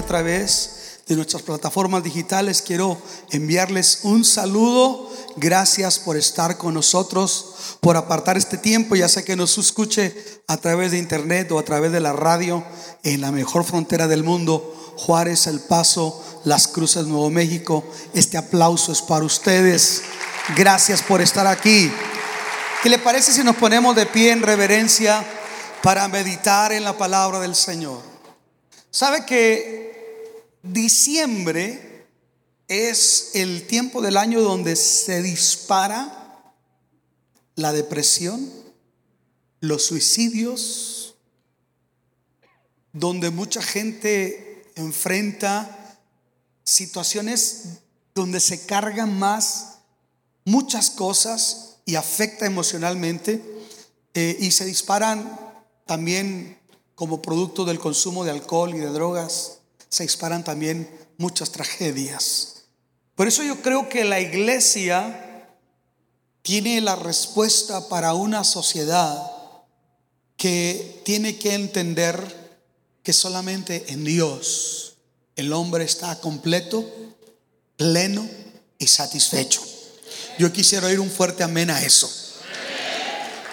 a través de nuestras plataformas digitales, quiero enviarles un saludo. Gracias por estar con nosotros, por apartar este tiempo, ya sea que nos escuche a través de internet o a través de la radio en la mejor frontera del mundo, Juárez, El Paso, Las Cruces, Nuevo México. Este aplauso es para ustedes. Gracias por estar aquí. ¿Qué le parece si nos ponemos de pie en reverencia para meditar en la palabra del Señor? ¿Sabe que diciembre es el tiempo del año donde se dispara la depresión, los suicidios, donde mucha gente enfrenta situaciones donde se cargan más muchas cosas y afecta emocionalmente eh, y se disparan también como producto del consumo de alcohol y de drogas, se disparan también muchas tragedias. Por eso yo creo que la iglesia tiene la respuesta para una sociedad que tiene que entender que solamente en Dios el hombre está completo, pleno y satisfecho. Yo quisiera oír un fuerte amén a eso.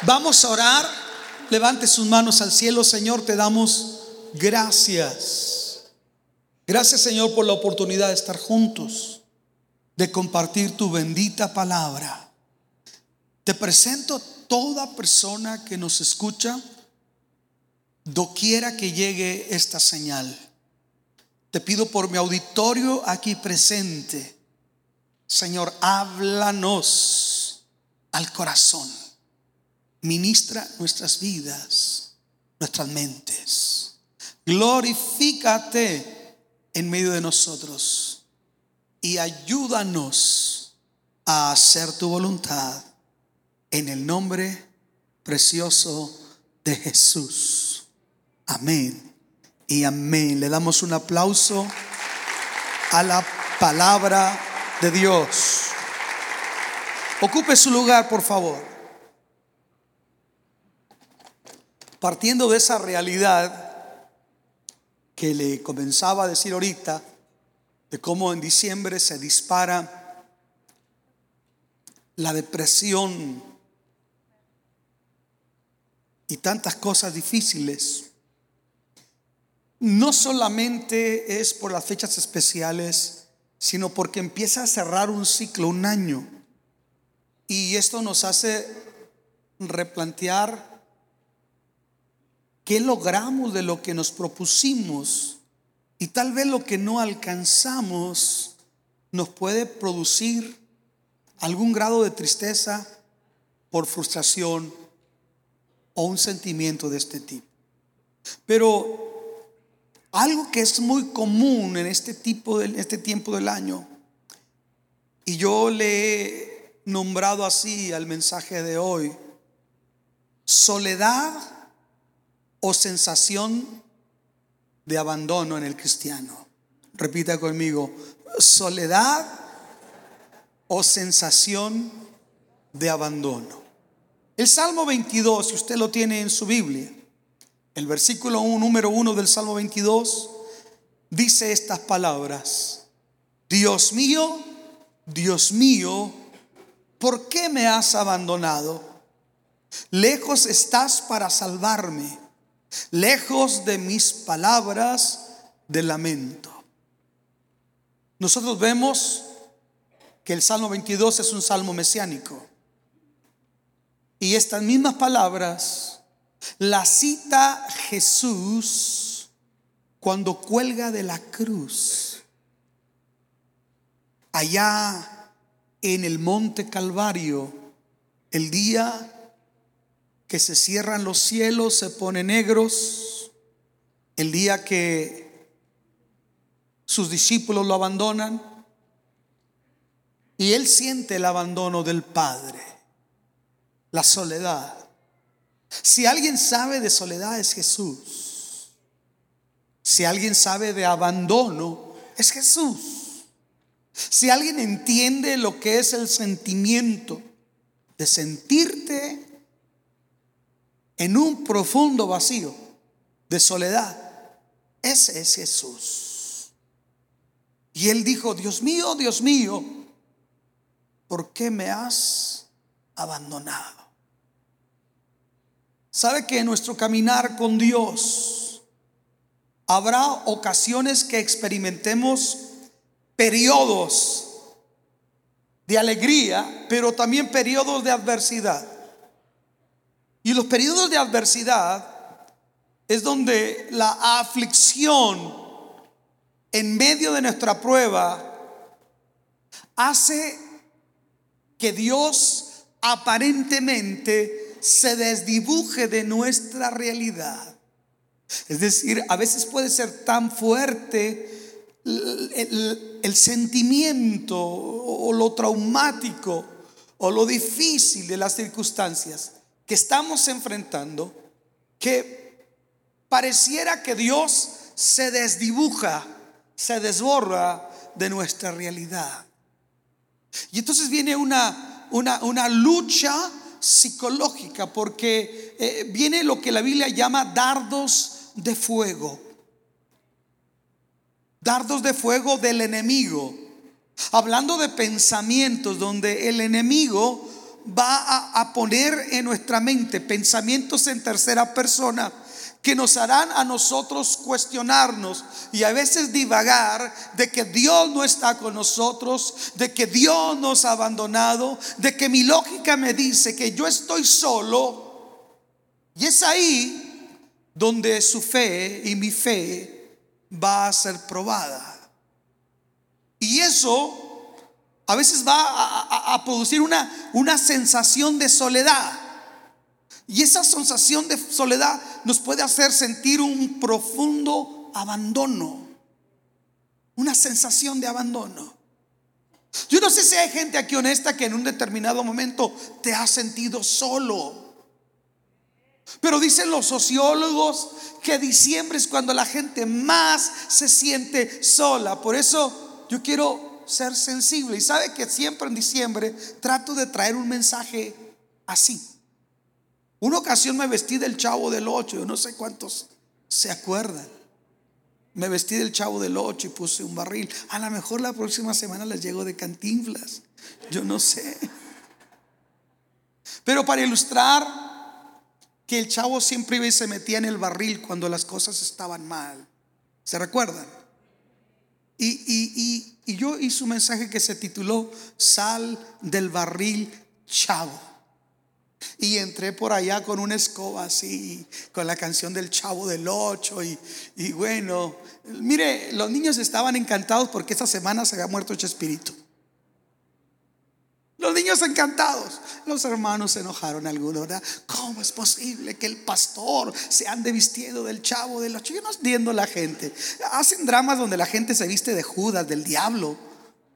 Vamos a orar Levante sus manos al cielo, Señor, te damos gracias. Gracias, Señor, por la oportunidad de estar juntos, de compartir tu bendita palabra. Te presento toda persona que nos escucha, doquiera que llegue esta señal. Te pido por mi auditorio aquí presente, Señor, háblanos al corazón ministra nuestras vidas, nuestras mentes. Glorifícate en medio de nosotros y ayúdanos a hacer tu voluntad en el nombre precioso de Jesús. Amén y amén. Le damos un aplauso a la palabra de Dios. Ocupe su lugar, por favor. Partiendo de esa realidad que le comenzaba a decir ahorita, de cómo en diciembre se dispara la depresión y tantas cosas difíciles, no solamente es por las fechas especiales, sino porque empieza a cerrar un ciclo, un año. Y esto nos hace replantear ¿Qué logramos de lo que nos propusimos? Y tal vez lo que no alcanzamos nos puede producir algún grado de tristeza por frustración o un sentimiento de este tipo. Pero algo que es muy común en este tipo de este tiempo del año y yo le he nombrado así al mensaje de hoy, soledad o sensación de abandono en el cristiano. Repita conmigo, soledad o sensación de abandono. El Salmo 22, si usted lo tiene en su Biblia, el versículo 1, número 1 del Salmo 22, dice estas palabras. Dios mío, Dios mío, ¿por qué me has abandonado? Lejos estás para salvarme lejos de mis palabras de lamento. Nosotros vemos que el Salmo 22 es un salmo mesiánico. Y estas mismas palabras las cita Jesús cuando cuelga de la cruz. Allá en el monte Calvario, el día que se cierran los cielos, se ponen negros, el día que sus discípulos lo abandonan, y él siente el abandono del Padre, la soledad. Si alguien sabe de soledad es Jesús. Si alguien sabe de abandono es Jesús. Si alguien entiende lo que es el sentimiento de sentirte en un profundo vacío de soledad, Ese es Jesús. Y él dijo, Dios mío, Dios mío, ¿por qué me has abandonado? ¿Sabe que en nuestro caminar con Dios habrá ocasiones que experimentemos periodos de alegría, pero también periodos de adversidad? Y los periodos de adversidad es donde la aflicción en medio de nuestra prueba hace que Dios aparentemente se desdibuje de nuestra realidad. Es decir, a veces puede ser tan fuerte el, sentimiento o lo traumático o lo difícil de las circunstancias que estamos enfrentando que pareciera que Dios se desdibuja, se desborra de nuestra realidad. Y entonces viene una, una, lucha psicológica porque eh, viene lo que la Biblia llama dardos de fuego. Dardos de fuego del enemigo. Hablando de pensamientos donde el enemigo va a, poner en nuestra mente pensamientos en tercera persona que nos harán a nosotros cuestionarnos y a veces divagar de que Dios no está con nosotros, de que Dios nos ha abandonado, de que mi lógica me dice que yo estoy solo. Y es ahí donde su fe y mi fe va a ser probada. Y eso a veces va a, producir una, una sensación de soledad. Y esa sensación de soledad nos puede hacer sentir un profundo abandono, una sensación de abandono. Yo no sé si hay gente aquí honesta que en un determinado momento te ha sentido solo. Pero dicen los sociólogos que diciembre es cuando la gente más se siente sola. Por eso yo quiero ser sensible. Y sabe que siempre en diciembre trato de traer un mensaje así. Una ocasión me vestí del chavo del ocho, yo no sé cuántos se acuerdan. Me vestí del chavo del ocho y puse un barril. A lo mejor la próxima semana les llego de cantinflas. Yo no sé. Pero para ilustrar que el chavo siempre iba y se metía en el barril cuando las cosas estaban mal. ¿Se recuerdan? Y, y, y yo hice un mensaje que se tituló Sal del barril chavo. Y entré por allá con una escoba así, con la canción del Chavo del Ocho. Y, y bueno, mire, los niños estaban encantados porque esta semana se había muerto Chespirito. Los niños encantados. Los hermanos se enojaron algunos. ¿Cómo es posible que el pastor se ande vistiendo del chavo del ocho? Yo no entiendo la gente. Hacen dramas donde la gente se viste de Judas, del diablo,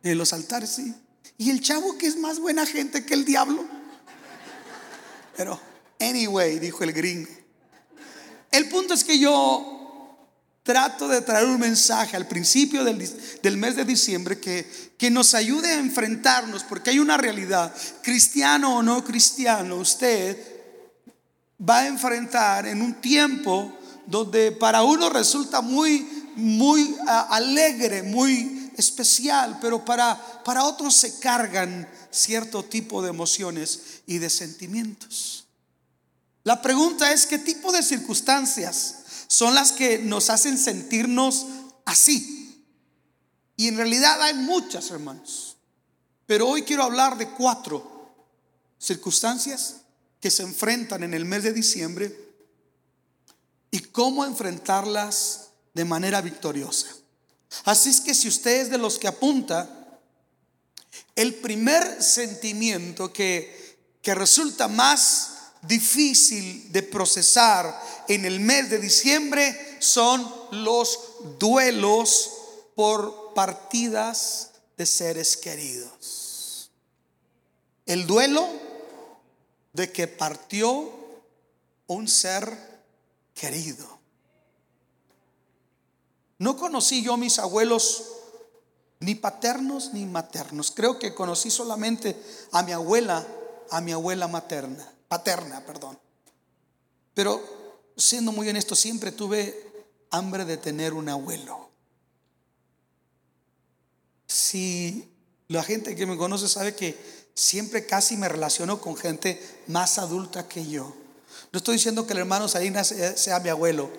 en los altares, sí. Y el chavo que es más buena gente que el diablo. Pero, anyway, dijo el gringo. El punto es que yo trato de traer un mensaje al principio del, mes de diciembre que, que nos ayude a enfrentarnos, porque hay una realidad, cristiano o no cristiano, usted va a enfrentar en un tiempo donde para uno resulta muy, muy alegre, muy especial, pero para, para otros se cargan cierto tipo de emociones y de sentimientos. La pregunta es, ¿qué tipo de circunstancias son las que nos hacen sentirnos así? Y en realidad hay muchas, hermanos. Pero hoy quiero hablar de cuatro circunstancias que se enfrentan en el mes de diciembre y cómo enfrentarlas de manera victoriosa. Así es que si usted es de los que apunta, el primer sentimiento que, que resulta más difícil de procesar en el mes de diciembre son los duelos por partidas de seres queridos. El duelo de que partió un ser querido. No conocí yo a mis abuelos ni paternos ni maternos. Creo que conocí solamente a mi abuela, a mi abuela materna, paterna, perdón. Pero siendo muy honesto, siempre tuve hambre de tener un abuelo. Si la gente que me conoce sabe que siempre casi me relaciono con gente más adulta que yo. No estoy diciendo que el hermano Salinas sea mi abuelo,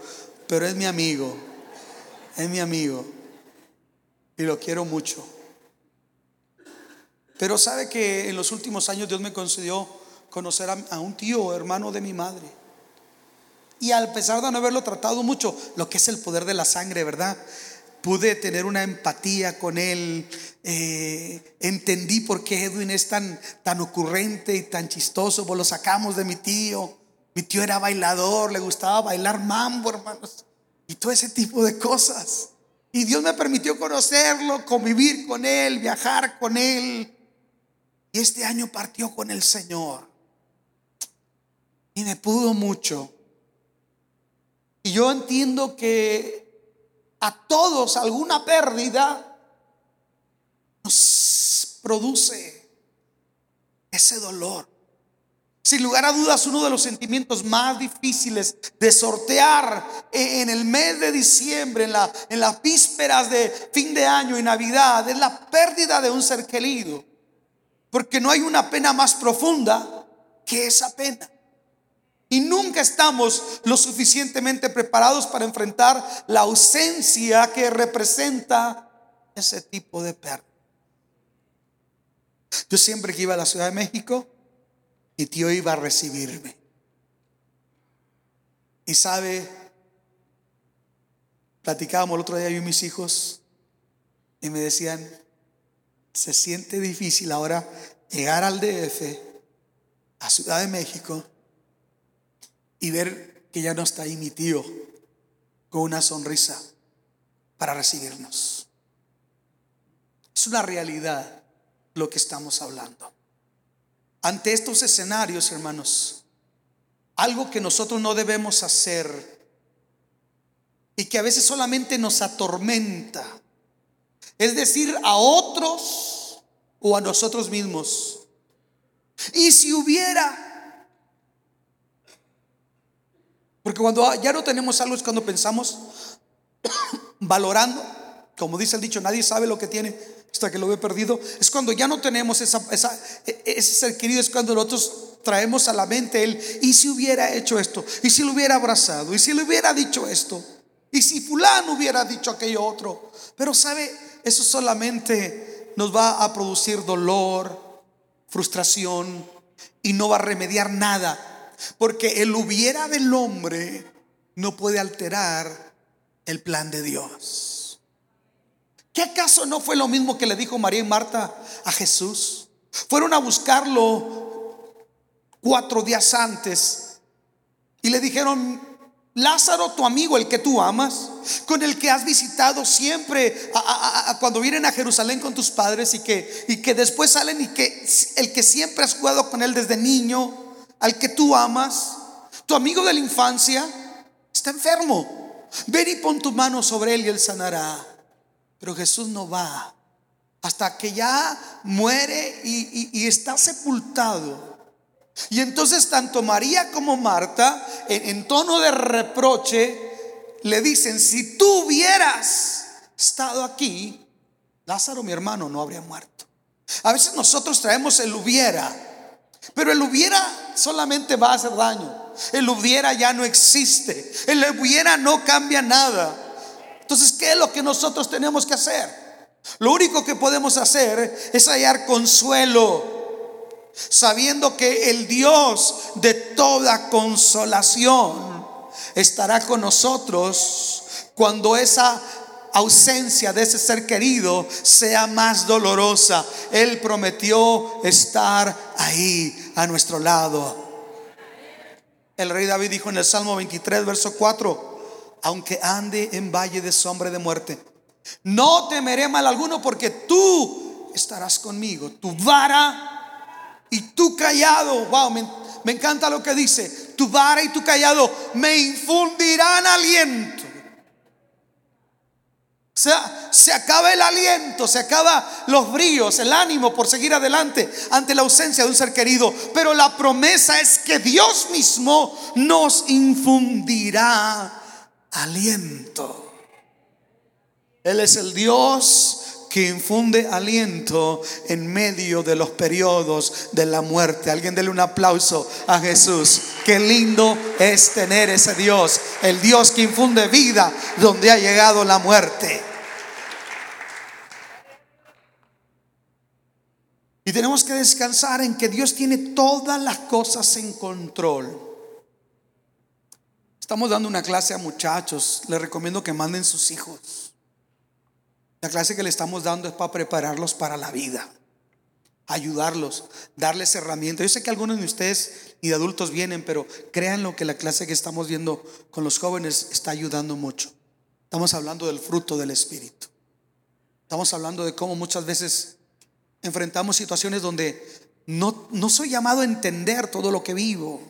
pero es mi amigo. Es mi amigo. Y lo quiero mucho. Pero sabe que en los últimos años Dios me concedió conocer a, un tío, hermano de mi madre. Y al pesar de no haberlo tratado mucho, lo que es el poder de la sangre, ¿verdad? Pude tener una empatía con él. Eh, entendí por qué Edwin es tan, tan ocurrente y tan chistoso. Pues lo sacamos de mi tío. Mi tío era bailador, le gustaba bailar mambo, hermanos. Y todo ese tipo de cosas. Y Dios me permitió conocerlo, convivir con él, viajar con él. Y este año partió con el Señor. Y me pudo mucho. Y yo entiendo que a todos alguna pérdida nos produce ese dolor. Sin lugar a dudas, uno de los sentimientos más difíciles de sortear en el mes de diciembre, en, la, en las vísperas de fin de año y Navidad, es la pérdida de un ser querido. Porque no hay una pena más profunda que esa pena. Y nunca estamos lo suficientemente preparados para enfrentar la ausencia que representa ese tipo de pérdida. Yo siempre que iba a la Ciudad de México, mi tío iba a recibirme. Y sabe, platicábamos el otro día yo y mis hijos y me decían, se siente difícil ahora llegar al DF, a Ciudad de México, y ver que ya no está ahí mi tío con una sonrisa para recibirnos. Es una realidad lo que estamos hablando. Ante estos escenarios, hermanos, algo que nosotros no debemos hacer y que a veces solamente nos atormenta, es decir, a otros o a nosotros mismos. Y si hubiera, porque cuando ya no tenemos algo es cuando pensamos valorando, como dice el dicho, nadie sabe lo que tiene hasta que lo he perdido. Es cuando ya no tenemos esa, esa, e, ese ser querido, es cuando nosotros traemos a la mente él, y si hubiera hecho esto, y si lo hubiera abrazado, y si le hubiera dicho esto, y si fulano hubiera dicho aquello otro. Pero sabe, eso solamente nos va a producir dolor, frustración, y no va a remediar nada, porque el hubiera del hombre no puede alterar el plan de Dios. ¿Qué acaso no fue lo mismo que le dijo María y Marta a Jesús? Fueron a buscarlo cuatro días antes y le dijeron, Lázaro, tu amigo, el que tú amas, con el que has visitado siempre cuando vienen a Jerusalén con tus padres y que, y que después salen y que el que siempre has jugado con él desde niño, al que tú amas, tu amigo de la infancia, está enfermo. Ven y pon tu mano sobre él y él sanará. Pero Jesús no va hasta que ya muere y, está sepultado. Y entonces tanto María como Marta, en, tono de reproche, le dicen, si tú hubieras estado aquí, Lázaro, mi hermano, no habría muerto. A veces nosotros traemos el hubiera, pero el hubiera solamente va a hacer daño. El hubiera ya no existe. El hubiera no cambia nada. Entonces, ¿qué es lo que nosotros tenemos que hacer? Lo único que podemos hacer es hallar consuelo, sabiendo que el Dios de toda consolación estará con nosotros cuando esa ausencia de ese ser querido sea más dolorosa. Él prometió estar ahí a nuestro lado. El rey David dijo en el Salmo 23, verso 4, aunque ande en valle de sombra de muerte. No temeré mal alguno porque tú estarás conmigo. Tu vara y tu callado. Wow, me, me encanta lo que dice. Tu vara y tu callado me infundirán aliento. O sea, se acaba el aliento, se acaba los bríos, el ánimo por seguir adelante ante la ausencia de un ser querido. Pero la promesa es que Dios mismo nos infundirá aliento. Él es el Dios que infunde aliento en medio de los periodos de la muerte. Alguien dele un aplauso a Jesús. Qué lindo es tener ese Dios, el Dios que infunde vida donde ha llegado la muerte. Y tenemos que descansar en que Dios tiene todas las cosas en control. Estamos dando una clase a muchachos. Les recomiendo que manden sus hijos. La clase que le estamos dando es para prepararlos para la vida, ayudarlos, darles herramientas. Yo sé que algunos de ustedes y de adultos vienen, pero créanlo que la clase que estamos viendo con los jóvenes está ayudando mucho. Estamos hablando del fruto del Espíritu. Estamos hablando de cómo muchas veces enfrentamos situaciones donde no, no soy llamado a entender todo lo que vivo.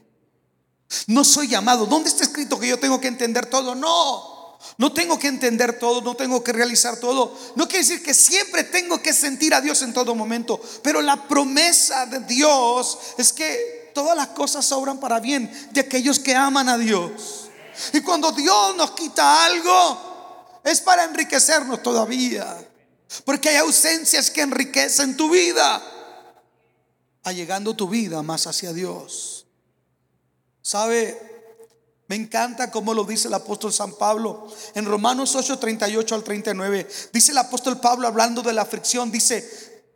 No soy llamado. ¿Dónde está escrito que yo tengo que entender todo? No. No tengo que entender todo, no tengo que realizar todo. No quiere decir que siempre tengo que sentir a Dios en todo momento. Pero la promesa de Dios es que todas las cosas sobran para bien de aquellos que aman a Dios. Y cuando Dios nos quita algo, es para enriquecernos todavía. Porque hay ausencias que enriquecen tu vida. Allegando tu vida más hacia Dios. ¿Sabe? Me encanta cómo lo dice el apóstol San Pablo en Romanos 8, 38 al 39. Dice el apóstol Pablo hablando de la aflicción, dice,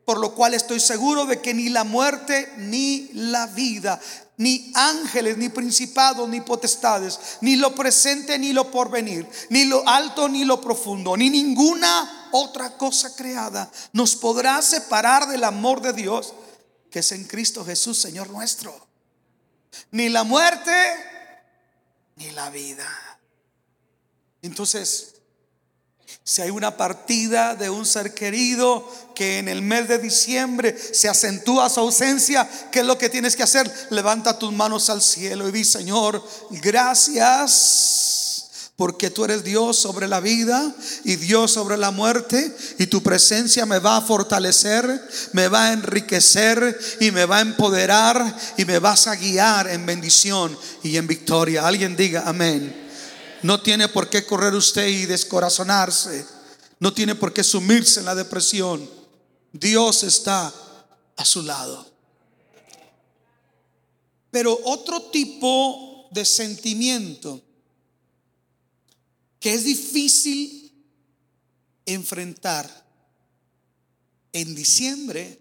por lo cual estoy seguro de que ni la muerte ni la vida, ni ángeles, ni principados, ni potestades, ni lo presente, ni lo porvenir, ni lo alto, ni lo profundo, ni ninguna otra cosa creada nos podrá separar del amor de Dios que es en Cristo Jesús, Señor nuestro. Ni la muerte, ni la vida. Entonces, si hay una partida de un ser querido que en el mes de diciembre se acentúa su ausencia, ¿qué es lo que tienes que hacer? Levanta tus manos al cielo y di, Señor, gracias porque tú eres Dios sobre la vida y Dios sobre la muerte y tu presencia me va a fortalecer, me va a enriquecer y me va a empoderar y me vas a guiar en bendición y en victoria. Alguien diga amén. No tiene por qué correr usted y descorazonarse. No tiene por qué sumirse en la depresión. Dios está a su lado. Pero otro tipo de sentimiento que es difícil enfrentar en diciembre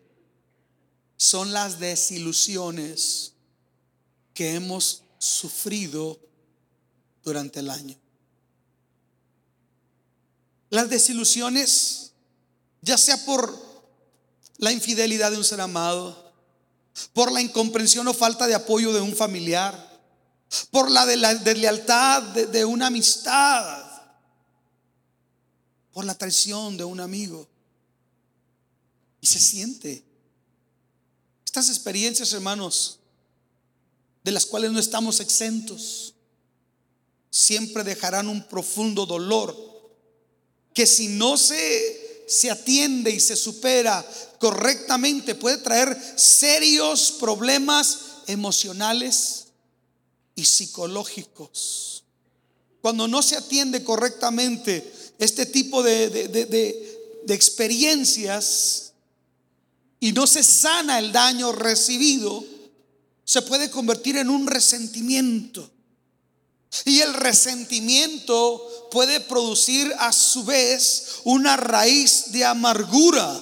son las desilusiones que hemos sufrido durante el año. Las desilusiones, ya sea por la infidelidad de un ser amado, por la incomprensión o falta de apoyo de un familiar, por la, de la deslealtad de una amistad, por la traición de un amigo. Y se siente. Estas experiencias, hermanos, de las cuales no estamos exentos, siempre dejarán un profundo dolor que si no se, se atiende y se supera correctamente puede traer serios problemas emocionales y psicológicos. Cuando no se atiende correctamente, este tipo de, experiencias y no se sana el daño recibido, se puede convertir en un resentimiento. Y el resentimiento puede producir a su vez una raíz de amargura.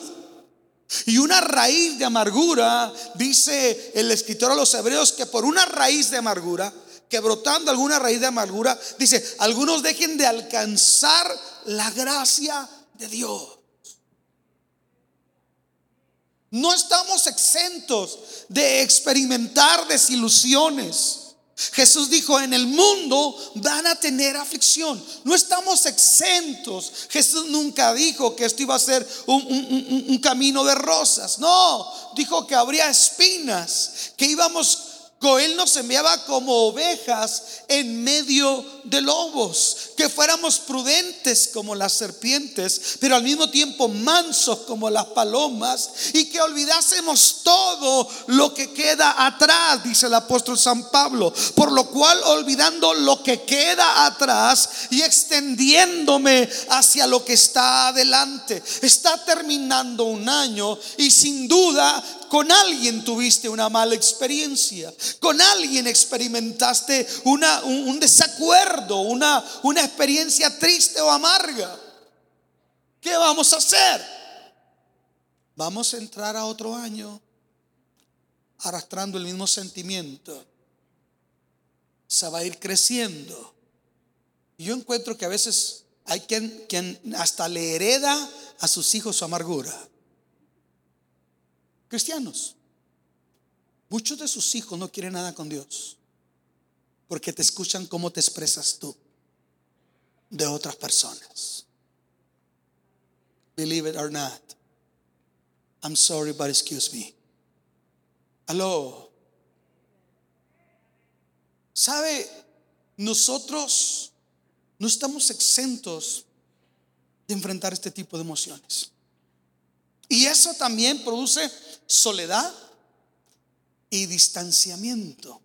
Y una raíz de amargura, dice el escritor a los hebreos, que por una raíz de amargura, que brotando alguna raíz de amargura, dice, algunos dejen de alcanzar la gracia de Dios. No estamos exentos de experimentar desilusiones. Jesús dijo, en el mundo van a tener aflicción. No estamos exentos. Jesús nunca dijo que esto iba a ser un, camino de rosas. No, dijo que habría espinas, que íbamos, Él nos enviaba como ovejas en medio de lobos, que fuéramos prudentes como las serpientes, pero al mismo tiempo mansos como las palomas, y que olvidásemos todo lo que queda atrás, dice el apóstol San Pablo, por lo cual olvidando lo que queda atrás y extendiéndome hacia lo que está adelante. Está terminando un año y sin duda con alguien tuviste una mala experiencia. Con alguien experimentaste un, desacuerdo, una, experiencia triste o amarga. ¿Qué vamos a hacer? Vamos a entrar a otro año arrastrando el mismo sentimiento. Se va a ir creciendo. Y yo encuentro que a veces hay quien hasta le hereda a sus hijos su amargura cristianos. Muchos de sus hijos no quieren nada con Dios porque te escuchan cómo te expresas tú de otras personas. Believe it or not. I'm sorry, but excuse me. Aló. ¿Sabe? Nosotros no estamos exentos de enfrentar este tipo de emociones. Y eso también produce soledad y distanciamiento.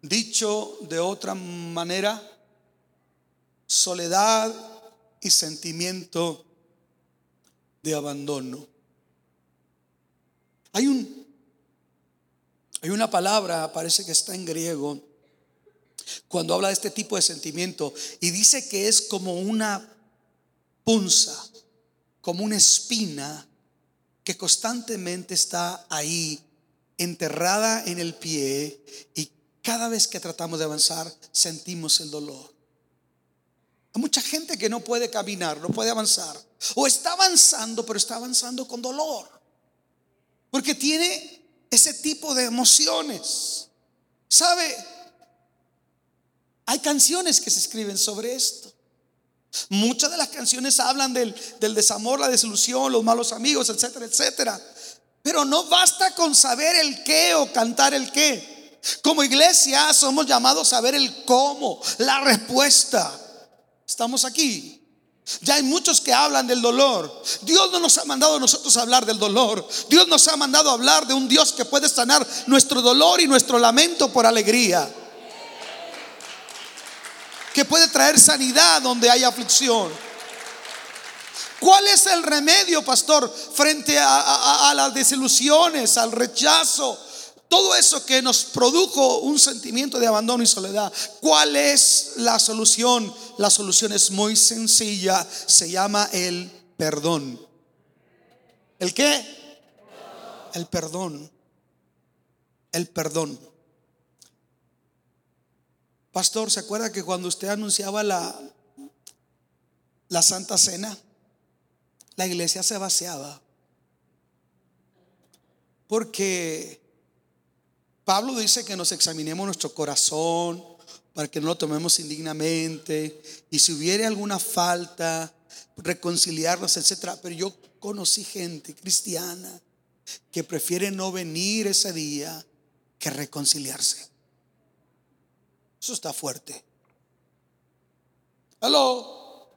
Dicho de otra manera, soledad y sentimiento de abandono. Hay un hay una palabra, parece que está en griego, cuando habla de este tipo de sentimiento y dice que es como una punza, como una espina que constantemente está ahí, enterrada en el pie, y cada vez que tratamos de avanzar, sentimos el dolor. Hay mucha gente que no puede caminar, no puede avanzar, o está avanzando, pero está avanzando con dolor, porque tiene ese tipo de emociones. ¿Sabe? Hay canciones que se escriben sobre esto. Muchas de las canciones hablan del, desamor, la desilusión, los malos amigos, etcétera, etcétera. Pero no basta con saber el qué o cantar el qué. Como iglesia somos llamados a ver el cómo, la respuesta. Estamos aquí. Ya hay muchos que hablan del dolor. Dios no nos ha mandado a nosotros hablar del dolor. Dios nos ha mandado a hablar de un Dios que puede sanar nuestro dolor y nuestro lamento por alegría que puede traer sanidad donde hay aflicción. ¿Cuál es el remedio, pastor, frente a, las desilusiones, al rechazo? Todo eso que nos produjo un sentimiento de abandono y soledad. ¿Cuál es la solución? La solución es muy sencilla. Se llama el perdón. ¿El qué? El perdón. El perdón. Pastor, ¿se acuerda que cuando usted anunciaba la, la Santa Cena, la iglesia se vaciaba? Porque Pablo dice que nos examinemos nuestro corazón para que no lo tomemos indignamente y si hubiera alguna falta, reconciliarnos, etcétera. Pero yo conocí gente cristiana que prefiere no venir ese día que reconciliarse. Eso está fuerte. Hello.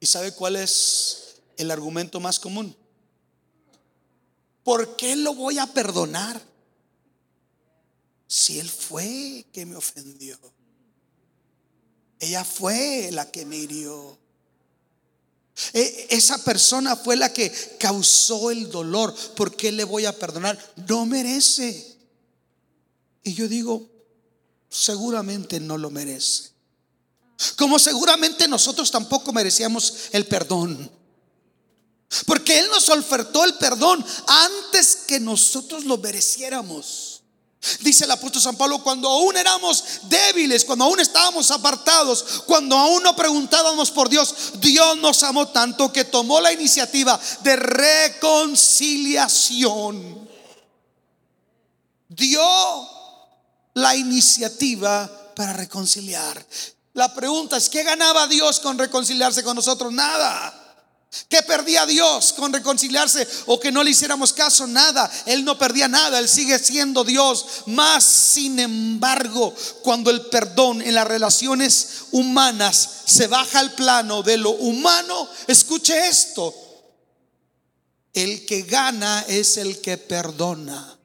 ¿Y sabe cuál es el argumento más común? ¿Por qué lo voy a perdonar? Si él fue que me ofendió. Ella fue la que me hirió. E, esa persona fue la que causó el dolor. ¿Por qué le voy a perdonar? No merece. Y yo digo, seguramente no lo merece. Como seguramente nosotros tampoco merecíamos el perdón. Porque Él nos ofertó el perdón antes que nosotros lo mereciéramos. Dice el apóstol San Pablo, cuando aún éramos débiles, cuando aún estábamos apartados, cuando aún no preguntábamos por Dios, Dios nos amó tanto que tomó la iniciativa de reconciliación. Dios la iniciativa para reconciliar. La pregunta es, ¿qué ganaba Dios con reconciliarse con nosotros? Nada. Que perdía Dios con reconciliarse o que no le hiciéramos caso, nada. Él no perdía nada, Él sigue siendo Dios. Más, sin embargo, cuando el perdón en las relaciones humanas se baja al plano de lo humano, escuche esto. El que gana es el que perdona.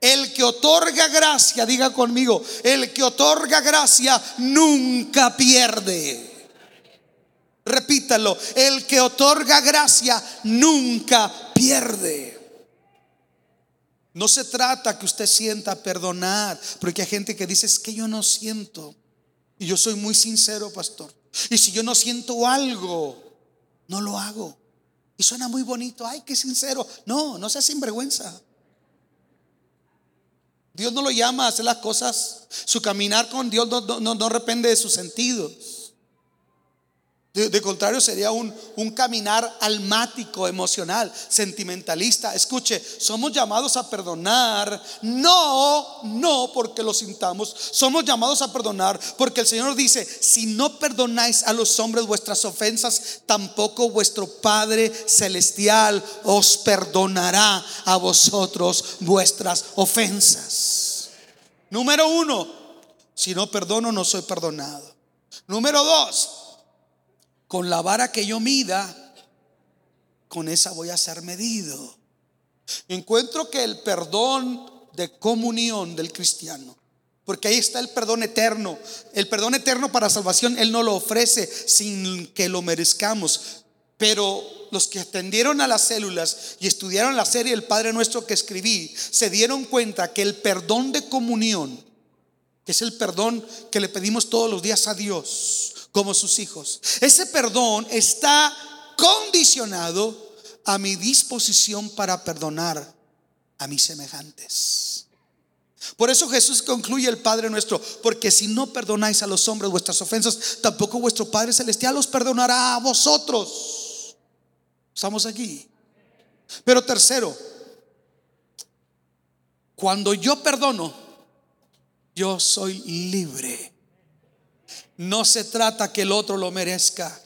El que otorga gracia, diga conmigo, el que otorga gracia nunca pierde. Repítalo, el que otorga gracia nunca pierde. No se trata que usted sienta perdonar, porque hay gente que dice, es que yo no siento. Y yo soy muy sincero, pastor. Y si yo no siento algo, no lo hago. Y suena muy bonito, ay, qué sincero. No, no sea sinvergüenza. Dios no lo llama a hacer las cosas. Su caminar con Dios no, no, no depende de sus sentidos. De, contrario, sería un, un, caminar almático, emocional, sentimentalista. Escuche, somos llamados a perdonar, no, no porque lo sintamos, somos llamados a perdonar porque el Señor dice, si no perdonáis a los hombres vuestras ofensas, tampoco vuestro Padre Celestial os perdonará a vosotros vuestras ofensas. Número uno, si no perdono, no soy perdonado. Número dos, con la vara que yo mida, con esa voy a ser medido. Encuentro que el perdón de comunión del cristiano, porque ahí está el perdón eterno, el perdón eterno para salvación, Él no lo ofrece sin que lo merezcamos. Pero los que atendieron a las células y estudiaron la serie El Padre Nuestro que escribí, se dieron cuenta que el perdón de comunión, que es el perdón que le pedimos todos los días a Dios, como sus hijos. Ese perdón está condicionado a mi disposición para perdonar a mis semejantes. Por eso Jesús concluye el Padre nuestro, porque si no perdonáis a los hombres vuestras ofensas, tampoco vuestro Padre Celestial os perdonará a vosotros. Estamos aquí. Pero tercero, cuando yo perdono, yo soy libre. No se trata que el otro lo merezca.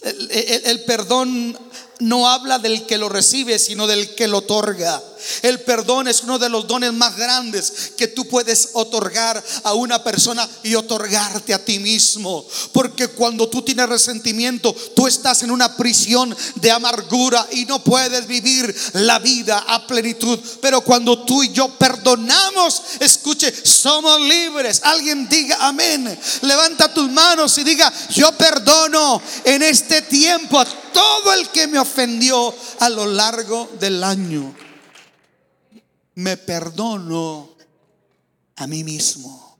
El, perdón no habla del que lo recibe, sino del que lo otorga. El perdón es uno de los dones más grandes que tú puedes otorgar a una persona y otorgarte a ti mismo. Porque cuando tú tienes resentimiento, tú estás en una prisión de amargura y no puedes vivir la vida a plenitud. Pero cuando tú y yo perdonamos, escuche, somos libres. Alguien diga amén. Levanta tus manos y diga, yo perdono en este tiempo a todo el que me ofendió a lo largo del año me perdono a mí mismo.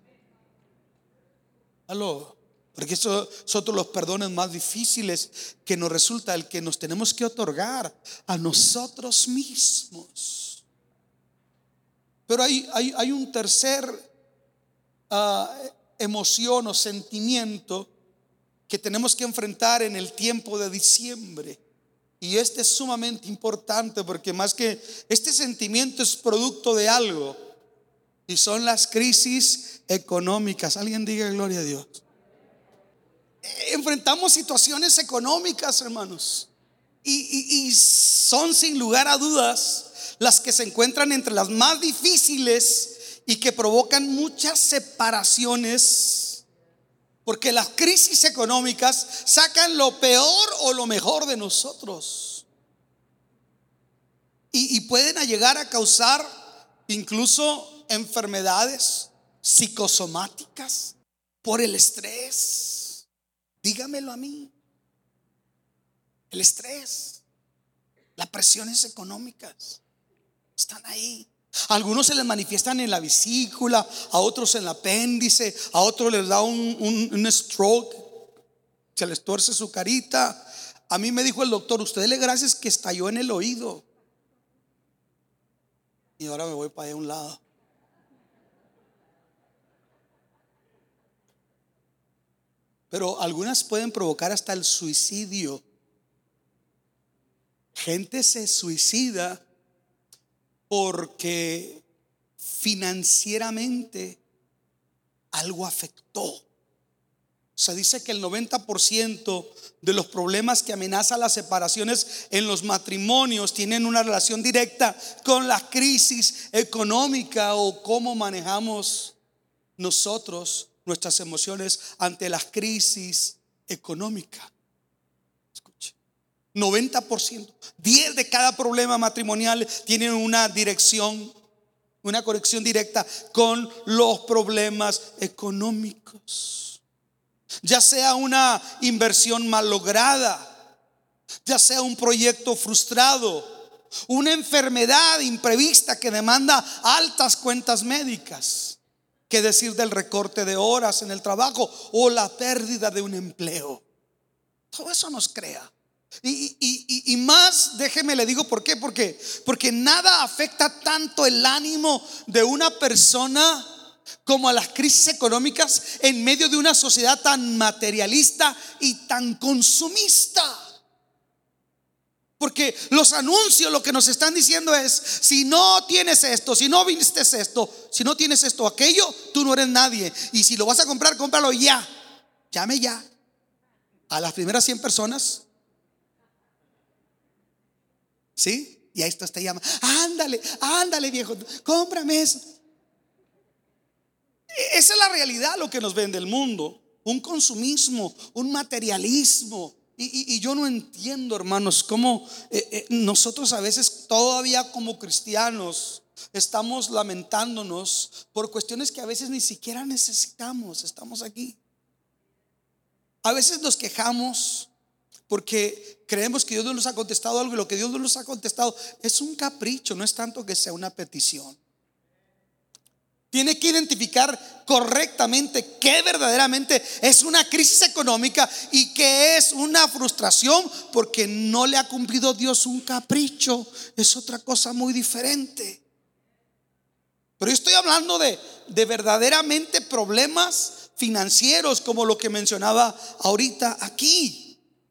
Aló, porque eso son los perdones más difíciles que nos resulta el que nos tenemos que otorgar a nosotros mismos. Pero hay, hay, un tercer ah, emoción o sentimiento que tenemos que enfrentar en el tiempo de diciembre. Y este es sumamente importante porque más que este sentimiento es producto de algo y son las crisis económicas. Alguien diga gloria a Dios. Enfrentamos situaciones económicas, hermanos, y, y son sin lugar a dudas las que se encuentran entre las más difíciles y que provocan muchas separaciones porque las crisis económicas sacan lo peor o lo mejor de nosotros. Y, pueden llegar a causar incluso enfermedades psicosomáticas por el estrés. Dígamelo a mí. El estrés, las presiones económicas están ahí. Algunos se les manifiestan en la vesícula, a otros en el apéndice, a otros les da un, stroke, se les tuerce su carita. A mí me dijo el doctor, usted le gracias que estalló en el oído. Y ahora me voy para allá a un lado. Pero algunas pueden provocar hasta el suicidio. Gente se suicida porque financieramente algo afectó Se dice que el 90% de los problemas que amenazan las separaciones en los matrimonios tienen una relación directa con la crisis económica o cómo manejamos nosotros nuestras emociones ante la crisis económica. Escuche, 90%, 10 de cada problema matrimonial tienen una dirección, una conexión directa con los problemas económicos ya sea una inversión mal lograda, ya sea un proyecto frustrado, una enfermedad imprevista que demanda altas cuentas médicas, que decir del recorte de horas en el trabajo o la pérdida de un empleo. Todo eso nos crea. Y, más, déjeme le digo por qué, porque, porque nada afecta tanto el ánimo de una persona como a las crisis económicas en medio de una sociedad tan materialista y tan consumista. Porque los anuncios lo que nos están diciendo es, si no tienes esto, si no viniste esto, si no tienes esto, aquello, tú no eres nadie. Y si lo vas a comprar, cómpralo ya. Llame ya. A las primeras 100 personas. ¿Sí? Y a esto te llama. Ándale, ándale viejo, cómprame eso. Esa es la realidad lo que nos vende el mundo. Un consumismo, un materialismo. Y, yo no entiendo, hermanos, cómo eh, eh, nosotros a veces todavía como cristianos estamos lamentándonos por cuestiones que a veces ni siquiera necesitamos. Estamos aquí. A veces nos quejamos porque creemos que Dios no nos ha contestado algo y lo que Dios no nos ha contestado es un capricho, no es tanto que sea una petición. Tiene que identificar correctamente qué verdaderamente es una crisis económica y qué es una frustración porque no le ha cumplido Dios un capricho. Es otra cosa muy diferente. Pero yo estoy hablando de, de verdaderamente problemas financieros como lo que mencionaba ahorita aquí.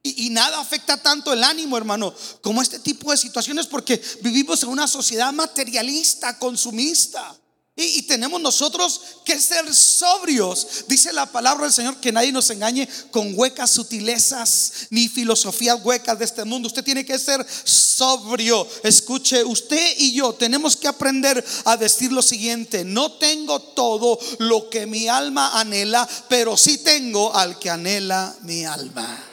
Y, y, nada afecta tanto el ánimo, hermano, como este tipo de situaciones porque vivimos en una sociedad materialista, consumista. Y, tenemos nosotros que ser sobrios. Dice la palabra del Señor que nadie nos engañe con huecas sutilezas ni filosofías huecas de este mundo. Usted tiene que ser sobrio. Escuche, usted y yo tenemos que aprender a decir lo siguiente. No tengo todo lo que mi alma anhela, pero sí tengo al que anhela mi alma.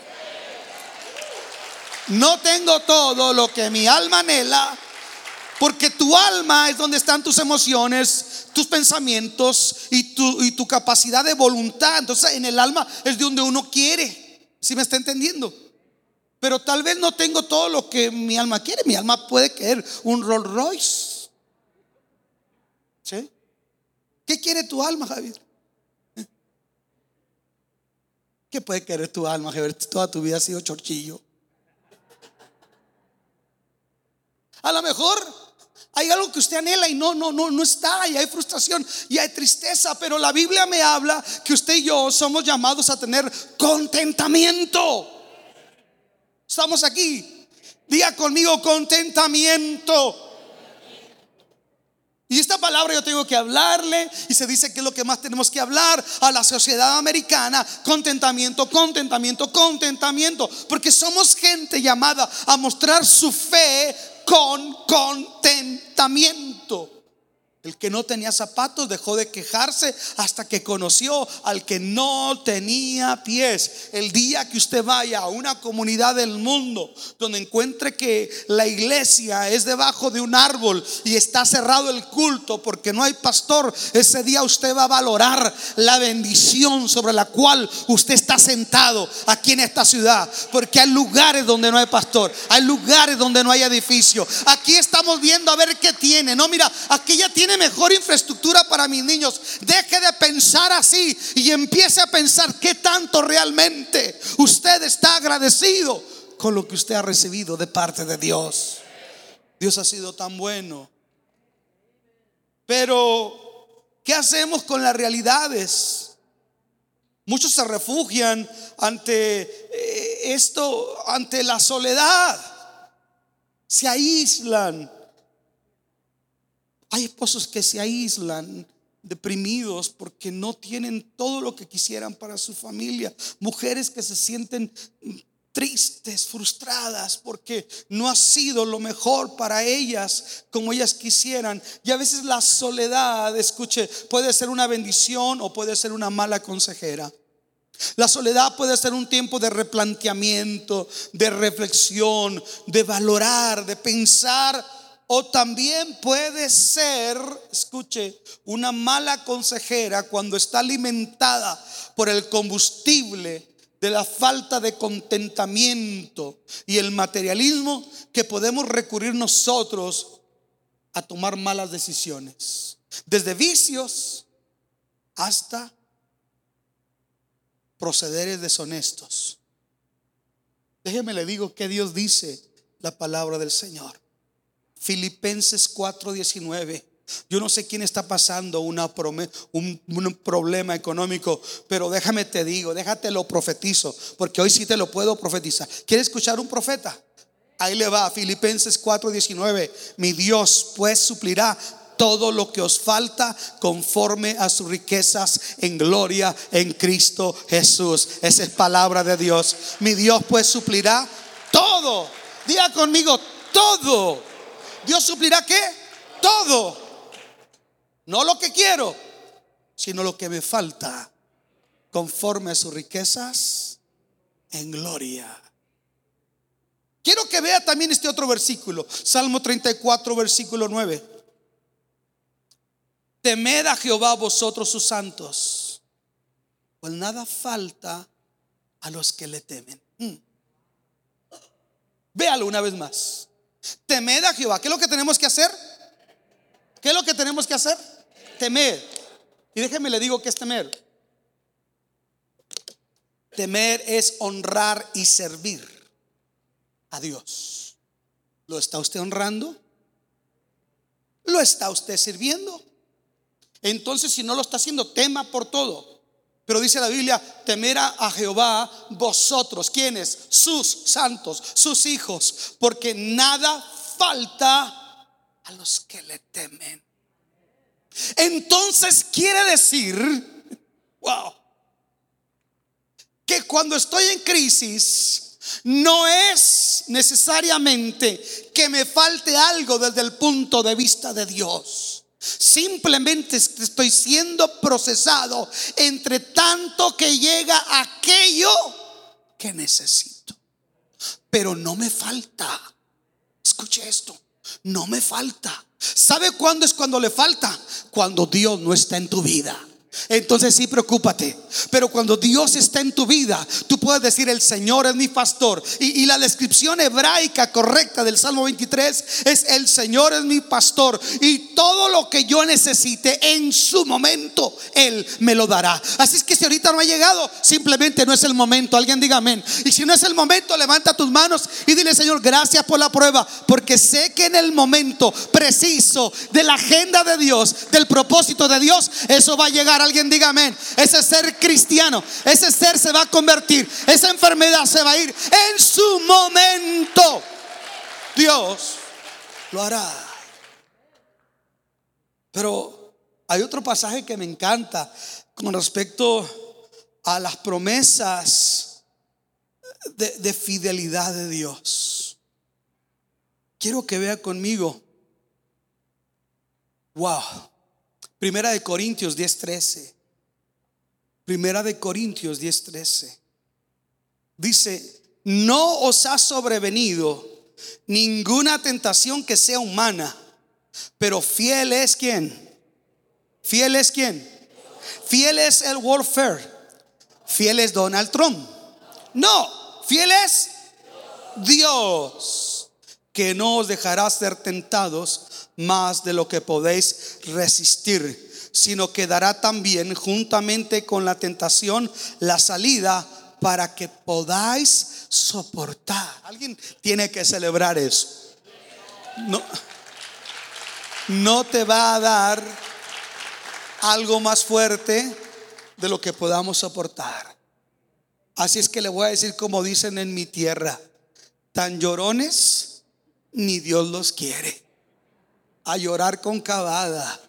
No tengo todo lo que mi alma anhela, porque tu alma es donde están tus emociones, tus pensamientos y tu, y tu capacidad de voluntad. Entonces en el alma es de donde uno quiere. Si me está entendiendo? Pero tal vez no tengo todo lo que mi alma quiere. Mi alma puede querer un Rolls Royce. ¿Sí? ¿Qué quiere tu alma, Javier? ¿Qué puede querer tu alma, Javier? Toda tu vida ha sido chorchillo. A lo mejor hay algo que usted anhela y no, no, no, no está, y hay frustración y hay tristeza, pero la Biblia me habla que usted y yo somos llamados a tener contentamiento. Estamos aquí. Diga conmigo contentamiento. Y esta palabra yo tengo que hablarle y se dice que es lo que más tenemos que hablar a la sociedad americana, contentamiento, contentamiento, contentamiento, porque somos gente llamada a mostrar su fe con contentamiento. El que no tenía zapatos dejó de quejarse hasta que conoció al que no tenía pies. El día que usted vaya a una comunidad del mundo donde encuentre que la iglesia es debajo de un árbol y está cerrado el culto porque no hay pastor, ese día usted va a valorar la bendición sobre la cual usted está sentado aquí en esta ciudad. Porque hay lugares donde no hay pastor, hay lugares donde no hay edificio. Aquí estamos viendo a ver qué tiene. No, mira, aquí ya tiene mejor infraestructura para mis niños. Deje de pensar así y empiece a pensar qué tanto realmente usted está agradecido con lo que usted ha recibido de parte de Dios. Dios ha sido tan bueno. Pero, ¿qué hacemos con las realidades? Muchos se refugian ante eh, esto, ante la soledad. Se aíslan hay esposos que se aíslan deprimidos porque no tienen todo lo que quisieran para su familia. Mujeres que se sienten tristes, frustradas, porque no ha sido lo mejor para ellas como ellas quisieran. Y a veces la soledad, escuche, puede ser una bendición o puede ser una mala consejera. La soledad puede ser un tiempo de replanteamiento, de reflexión, de valorar, de pensar o también puede ser, escuche, una mala consejera cuando está alimentada por el combustible de la falta de contentamiento y el materialismo que podemos recurrir nosotros a tomar malas decisiones. Desde vicios hasta procederes deshonestos. Déjeme le digo que Dios dice la palabra del Señor. Filipenses 4:19. Yo no sé quién está pasando una un, un, problema económico, pero déjame te digo, déjate lo profetizo, porque hoy sí te lo puedo profetizar. ¿Quieres escuchar un profeta? Ahí le va, Filipenses 4:19. Mi Dios pues suplirá todo lo que os falta conforme a sus riquezas en gloria en Cristo Jesús. Esa es palabra de Dios. Mi Dios pues suplirá todo. Diga conmigo, todo Dios suplirá qué? Todo. No lo que quiero, sino lo que me falta, conforme a sus riquezas en gloria. Quiero que vea también este otro versículo, Salmo 34, versículo 9. Temed a Jehová vosotros sus santos, pues nada falta a los que le temen. Mm. Véalo una vez más. Temed a Jehová. ¿Qué es lo que tenemos que hacer? ¿Qué es lo que tenemos que hacer? Temer. Y déjeme le digo que es temer. Temer es honrar y servir a Dios. ¿Lo está usted honrando? ¿Lo está usted sirviendo? Entonces, si no lo está haciendo, tema por todo. Pero dice la Biblia, temer a Jehová vosotros, quienes, sus santos, sus hijos, porque nada falta a los que le temen. Entonces quiere decir, wow, que cuando estoy en crisis, no es necesariamente que me falte algo desde el punto de vista de Dios. Simplemente estoy siendo procesado entre tanto que llega aquello que necesito. Pero no me falta. Escuche esto. No me falta. ¿Sabe cuándo es cuando le falta? Cuando Dios no está en tu vida entonces sí preocúpate. Pero cuando Dios está en tu vida, tú puedes decir, el Señor es mi pastor. Y, la descripción hebraica correcta del Salmo 23 es, el Señor es mi pastor. Y todo lo que yo necesite en su momento, Él me lo dará. Así es que si ahorita no ha llegado, simplemente no es el momento. Alguien diga amén. Y si no es el momento, levanta tus manos y dile, Señor, gracias por la prueba. Porque sé que en el momento preciso de la agenda de Dios, del propósito de Dios, eso va a llegar Alguien diga amén. Ese ser cristiano, ese ser se va a convertir. Esa enfermedad se va a ir en su momento. Dios lo hará. Pero hay otro pasaje que me encanta con respecto a las promesas de, de fidelidad de Dios. Quiero que vea conmigo. Wow. Primera de Corintios 10:13. Primera de Corintios 10:13. Dice, no os ha sobrevenido ninguna tentación que sea humana, pero fiel es quien. Fiel es quien. Fiel es el warfare. Fiel es Donald Trump. No, fiel es Dios, que no os dejará ser tentados más de lo que podéis resistir, sino que dará también juntamente con la tentación la salida para que podáis soportar. Alguien tiene que celebrar eso. No, no te va a dar algo más fuerte de lo que podamos soportar. Así es que le voy a decir como dicen en mi tierra, tan llorones ni Dios los quiere a llorar con cavada.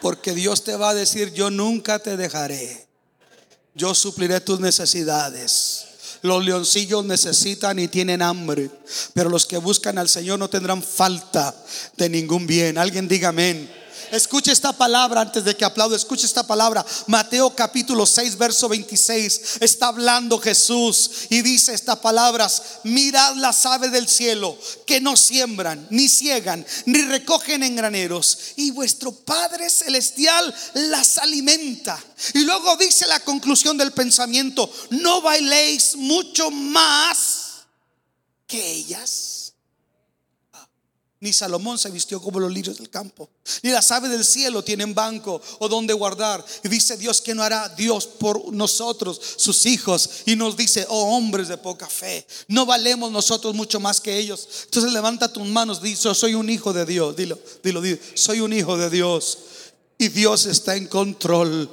Porque Dios te va a decir, yo nunca te dejaré. Yo supliré tus necesidades. Los leoncillos necesitan y tienen hambre, pero los que buscan al Señor no tendrán falta de ningún bien. Alguien diga amén. Escuche esta palabra antes de que aplaude. Escuche esta palabra. Mateo capítulo 6, verso 26. Está hablando Jesús y dice estas palabras. Mirad las aves del cielo que no siembran, ni ciegan, ni recogen en graneros. Y vuestro Padre Celestial las alimenta. Y luego dice la conclusión del pensamiento. No bailéis mucho más que ellas. Ni Salomón se vistió como los lirios del campo. Ni las aves del cielo tienen banco o donde guardar. Y dice Dios que no hará Dios por nosotros, sus hijos. Y nos dice, oh hombres de poca fe, no valemos nosotros mucho más que ellos. Entonces levanta tus manos, dice, soy un hijo de Dios. Dilo, dilo, dilo, soy un hijo de Dios. Y Dios está en control.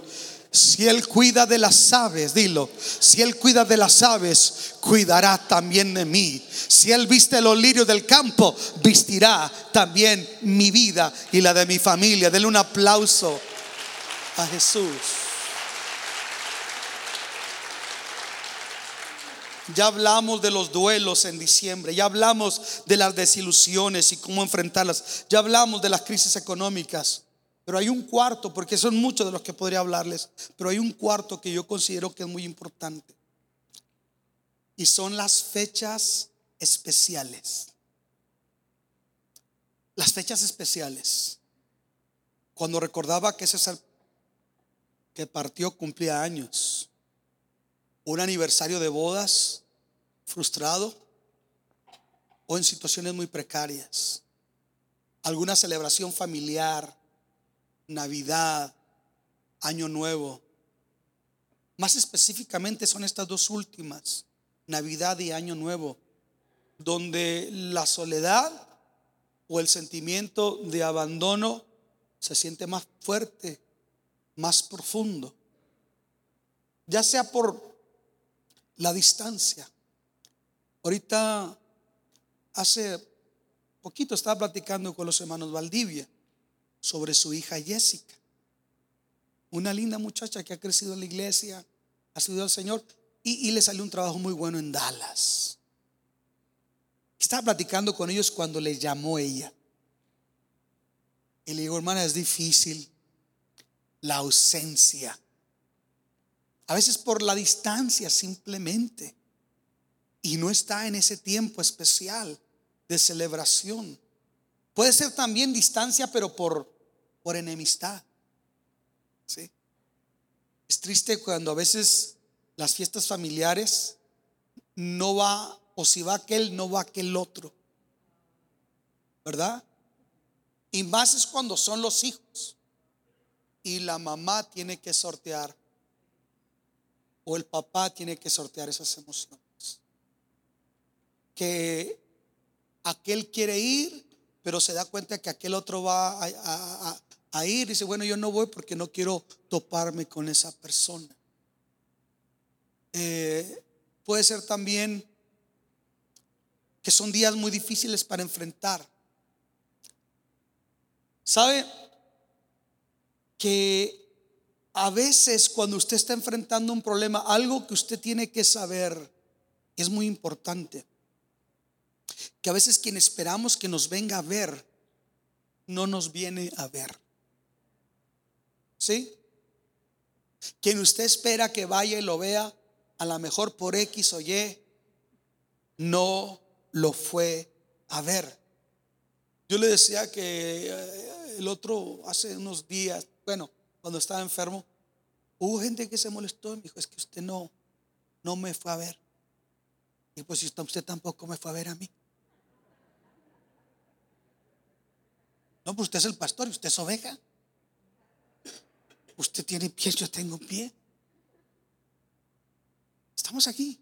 Si Él cuida de las aves, dilo, si Él cuida de las aves, cuidará también de mí. Si Él viste los lirios del campo, vestirá también mi vida y la de mi familia. Denle un aplauso a Jesús. Ya hablamos de los duelos en diciembre, ya hablamos de las desilusiones y cómo enfrentarlas, ya hablamos de las crisis económicas. Pero hay un cuarto, porque son muchos de los que podría hablarles, pero hay un cuarto que yo considero que es muy importante. Y son las fechas especiales. Las fechas especiales. Cuando recordaba que César que partió cumplía años. Un aniversario de bodas frustrado o en situaciones muy precarias. Alguna celebración familiar Navidad, Año Nuevo. Más específicamente son estas dos últimas, Navidad y Año Nuevo, donde la soledad o el sentimiento de abandono se siente más fuerte, más profundo, ya sea por la distancia. Ahorita, hace poquito estaba platicando con los hermanos Valdivia sobre su hija Jessica. Una linda muchacha que ha crecido en la iglesia, ha seguido al Señor y, le salió un trabajo muy bueno en Dallas. Estaba platicando con ellos cuando le llamó ella. Y le digo, hermana, es difícil la ausencia. A veces por la distancia simplemente. Y no está en ese tiempo especial de celebración. Puede ser también distancia, pero por, por enemistad. ¿Sí? Es triste cuando a veces las fiestas familiares no va, o si va aquel, no va aquel otro. ¿Verdad? Y más es cuando son los hijos. Y la mamá tiene que sortear. O el papá tiene que sortear esas emociones. Que aquel quiere ir pero se da cuenta que aquel otro va a, ir y dice, bueno, yo no voy porque no quiero toparme con esa persona. Eh, puede ser también que son días muy difíciles para enfrentar. ¿Sabe? Que a veces cuando usted está enfrentando un problema, algo que usted tiene que saber es muy importante que a veces quien esperamos que nos venga a ver, no nos viene a ver. ¿Sí? Quien usted espera que vaya y lo vea, a lo mejor por X o Y, no lo fue a ver. Yo le decía que eh, el otro, hace unos días, bueno, cuando estaba enfermo, hubo gente que se molestó y me dijo, es que usted no, no me fue a ver. Y pues usted tampoco me fue a ver a mí. No, pues usted es el pastor y usted es oveja. Usted tiene pies, yo tengo pie. Estamos aquí.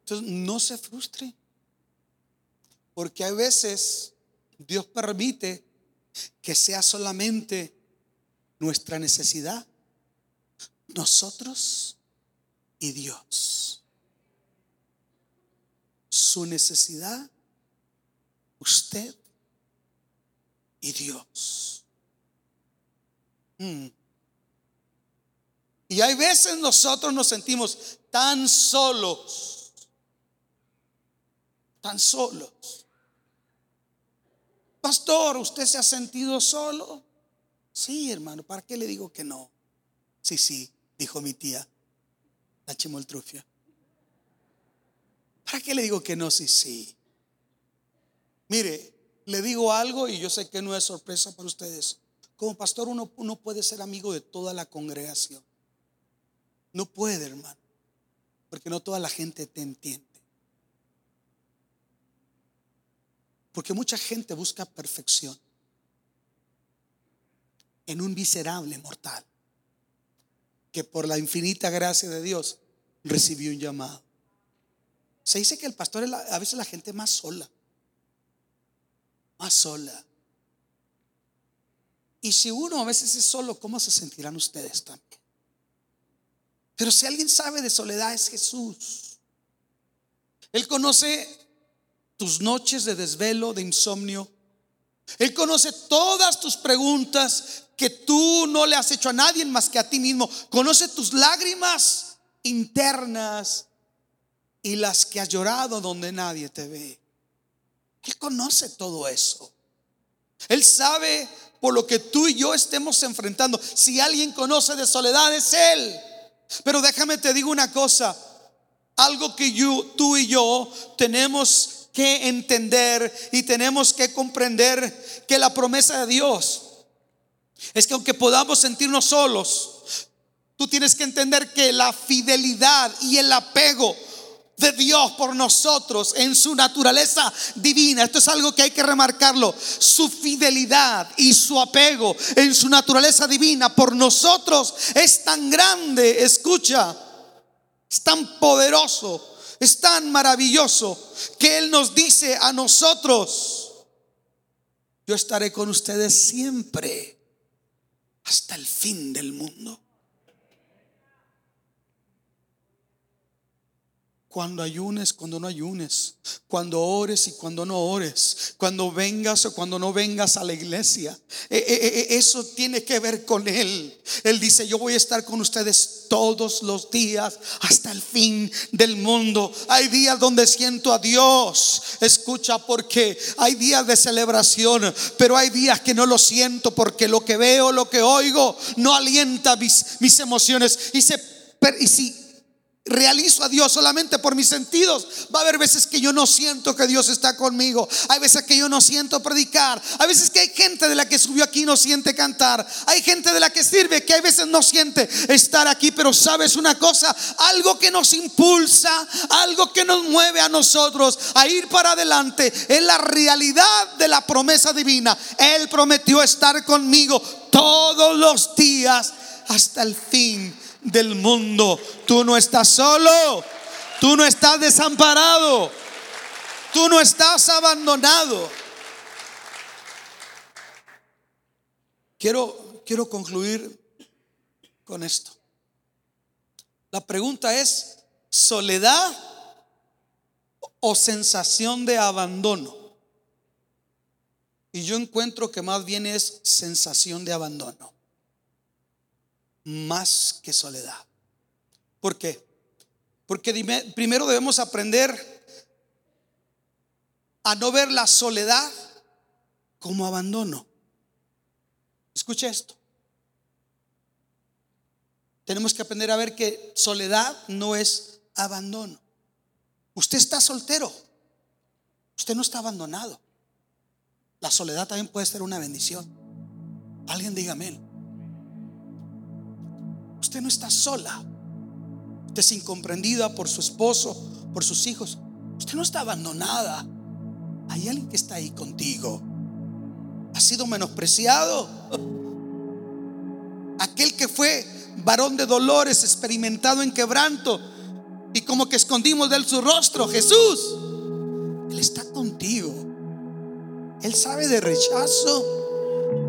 Entonces, no se frustre. Porque a veces Dios permite que sea solamente nuestra necesidad, nosotros y Dios. Su necesidad, usted y Dios. Mm. Y hay veces nosotros nos sentimos tan solos, tan solos. Pastor, ¿usted se ha sentido solo? Sí, hermano, ¿para qué le digo que no? Sí, sí, dijo mi tía, la chimoltrufia. ¿Para qué le digo que no? Sí, sí. Mire, le digo algo y yo sé que no es sorpresa para ustedes. Como pastor uno, uno puede ser amigo de toda la congregación. No puede, hermano, porque no toda la gente te entiende. Porque mucha gente busca perfección en un miserable mortal que por la infinita gracia de Dios recibió un llamado. Se dice que el pastor es a veces la gente más sola, más sola. Y si uno a veces es solo, ¿cómo se sentirán ustedes también? Pero si alguien sabe de soledad es Jesús. Él conoce tus noches de desvelo, de insomnio. Él conoce todas tus preguntas que tú no le has hecho a nadie más que a ti mismo. Conoce tus lágrimas internas y las que has llorado donde nadie te ve. Él conoce todo eso. Él sabe por lo que tú y yo estemos enfrentando. Si alguien conoce de soledad es Él. Pero déjame te digo una cosa, algo que tú y yo tenemos que entender y tenemos que comprender que la promesa de Dios es que aunque podamos sentirnos solos, tú tienes que entender que la fidelidad y el apego de Dios por nosotros en su naturaleza divina. Esto es algo que hay que remarcarlo. Su fidelidad y su apego en su naturaleza divina por nosotros es tan grande. Escucha, es tan poderoso, es tan maravilloso que Él nos dice a nosotros, yo estaré con ustedes siempre hasta el fin del mundo. Cuando ayunes, cuando no ayunes, cuando ores y cuando no ores, cuando vengas o cuando no vengas a la iglesia. E, e, e, eso tiene que ver con Él. Él dice, yo voy a estar con ustedes todos los días hasta el fin del mundo. Hay días donde siento a Dios. Escucha, porque hay días de celebración, pero hay días que no lo siento porque lo que veo, lo que oigo, no alienta mis, mis emociones. Y, y si realizo a Dios solamente por mis sentidos. Va a haber veces que yo no siento que Dios está conmigo. Hay veces que yo no siento predicar. Hay veces que hay gente de la que subió aquí no siente cantar. Hay gente de la que sirve que hay veces no siente estar aquí. Pero sabes una cosa, algo que nos impulsa, algo que nos mueve a nosotros a ir para adelante es la realidad de la promesa divina. Él prometió estar conmigo todos los días hasta el fin del mundo. Tú no estás solo, tú no estás desamparado, tú no estás abandonado. Quiero, quiero concluir con esto. La pregunta es, ¿soledad o sensación de abandono? Y yo encuentro que más bien es sensación de abandono más que soledad. ¿Por qué? Porque primero debemos aprender a no ver la soledad como abandono. Escuche esto. Tenemos que aprender a ver que soledad no es abandono. Usted está soltero. Usted no está abandonado. La soledad también puede ser una bendición. Alguien diga amén. Usted no está sola. Usted es incomprendida por su esposo, por sus hijos. Usted no está abandonada. Hay alguien que está ahí contigo. Ha sido menospreciado. Aquel que fue varón de dolores, experimentado en quebranto y como que escondimos de él su rostro, Jesús. Él está contigo. Él sabe de rechazo.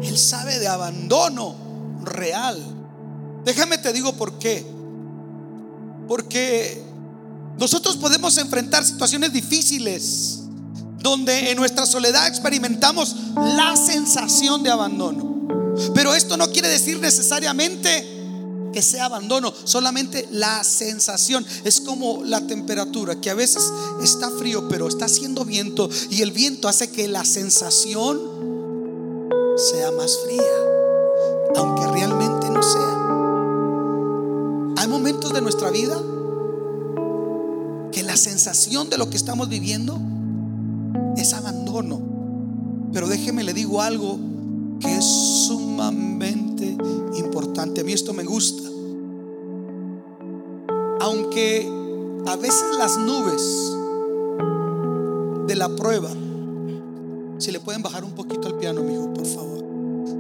Él sabe de abandono real. Déjame te digo por qué. Porque nosotros podemos enfrentar situaciones difíciles donde en nuestra soledad experimentamos la sensación de abandono. Pero esto no quiere decir necesariamente que sea abandono, solamente la sensación. Es como la temperatura, que a veces está frío, pero está haciendo viento y el viento hace que la sensación sea más fría, aunque realmente de nuestra vida que la sensación de lo que estamos viviendo es abandono. Pero déjeme le digo algo que es sumamente importante. A mí esto me gusta. Aunque a veces las nubes de la prueba, si le pueden bajar un poquito el piano, hijo, por favor.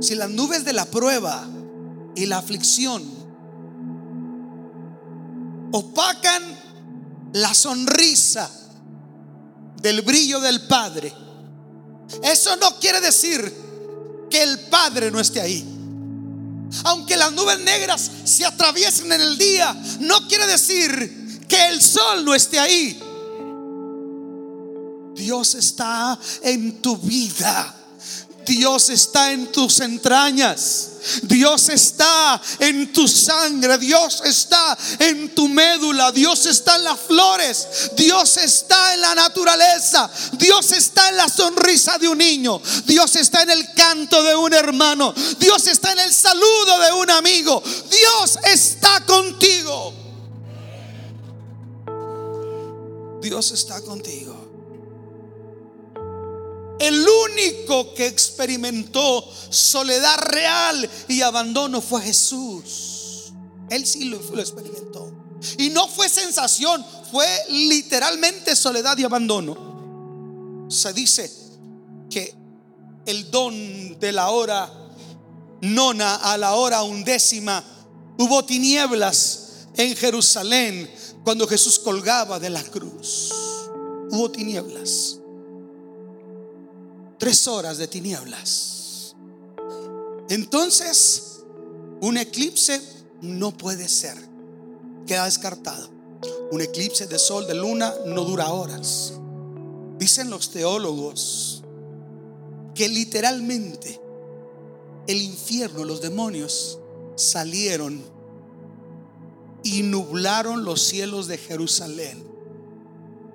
Si las nubes de la prueba y la aflicción opacan la sonrisa del brillo del Padre, eso no quiere decir que el Padre no esté ahí. Aunque las nubes negras se atraviesen en el día, no quiere decir que el sol no esté ahí. Dios está en tu vida. Dios está en tus entrañas. Dios está en tu sangre, Dios está en tu médula, Dios está en las flores, Dios está en la naturaleza, Dios está en la sonrisa de un niño, Dios está en el canto de un hermano, Dios está en el saludo de un amigo, Dios está contigo. Dios está contigo. El único que experimentó soledad real y abandono fue Jesús. Él sí lo, experimentó. Y no fue sensación, fue literalmente soledad y abandono. Se dice que el don de la hora nona a la hora undécima hubo tinieblas en Jerusalén cuando Jesús colgaba de la cruz. Hubo tinieblas tres horas de tinieblas. Entonces, un eclipse no puede ser. Queda descartado. Un eclipse de sol, de luna, no dura horas. Dicen los teólogos que literalmente el infierno, los demonios, salieron y nublaron los cielos de Jerusalén.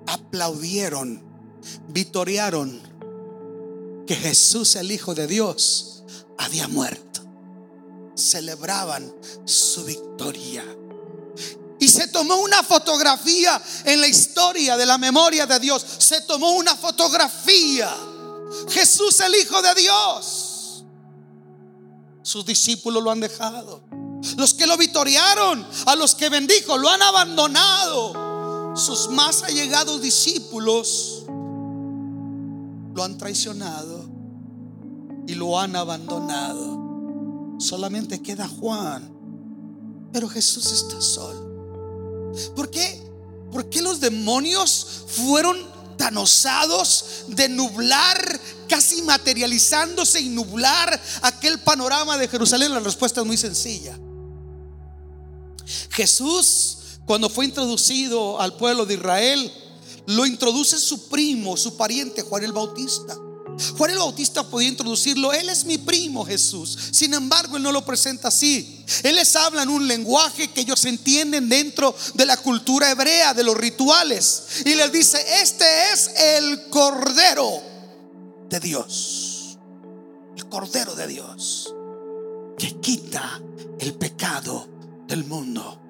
Aplaudieron, vitorearon que Jesús, el Hijo de Dios, había muerto. Celebraban su victoria. Y se tomó una fotografía en la historia de la memoria de Dios. Se tomó una fotografía. Jesús el Hijo de Dios. Sus discípulos lo han dejado. Los que lo victoriaron, a los que bendijo, lo han abandonado. Sus más allegados discípulos lo han traicionado y lo han abandonado. Solamente queda Juan. Pero Jesús está solo. ¿Por qué? ¿Por qué los demonios fueron tan osados de nublar, casi materializándose y nublar aquel panorama de Jerusalén? La respuesta es muy sencilla. Jesús, cuando fue introducido al pueblo de Israel, lo introduce su primo, su pariente, Juan el Bautista. Juan el Bautista podía introducirlo, él es mi primo Jesús. Sin embargo, él no lo presenta así. Él les habla en un lenguaje que ellos entienden dentro de la cultura hebrea, de los rituales. Y les dice, este es el Cordero de Dios. El Cordero de Dios que quita el pecado del mundo.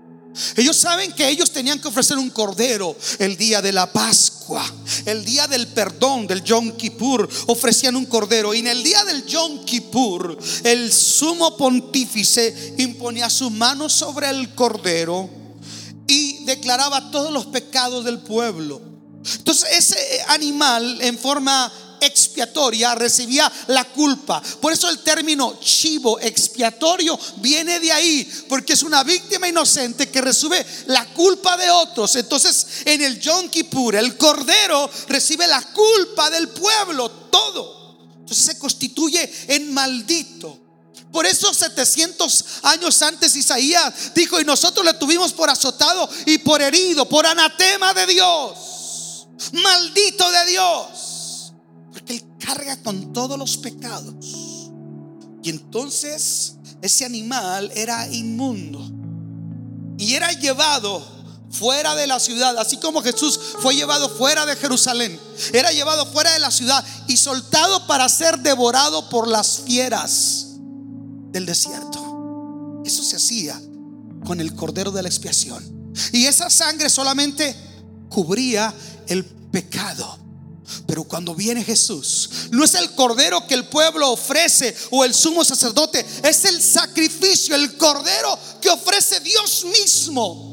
Ellos saben que ellos tenían que ofrecer un cordero el día de la Pascua, el día del perdón del Yom Kippur, ofrecían un cordero. Y en el día del Yom Kippur, el sumo pontífice imponía su mano sobre el cordero y declaraba todos los pecados del pueblo. Entonces ese animal en forma expiatoria recibía la culpa. Por eso el término chivo expiatorio viene de ahí, porque es una víctima inocente que recibe la culpa de otros. Entonces, en el Yom Kippur, el cordero recibe la culpa del pueblo, todo. Entonces se constituye en maldito. Por eso 700 años antes Isaías dijo, y nosotros le tuvimos por azotado y por herido, por anatema de Dios, maldito de Dios. Porque Él carga con todos los pecados Y entonces ese animal era inmundo y era llevado fuera de la ciudad, así como Jesús fue llevado fuera de Jerusalén, era llevado fuera de la ciudad y soltado para ser devorado por las fieras del desierto. Eso se hacía con el cordero de la expiación. Y esa sangre solamente cubría el pecado. Pero cuando viene Jesús, no es el cordero que el pueblo ofrece o el sumo sacerdote, es el sacrificio, el cordero que ofrece Dios mismo.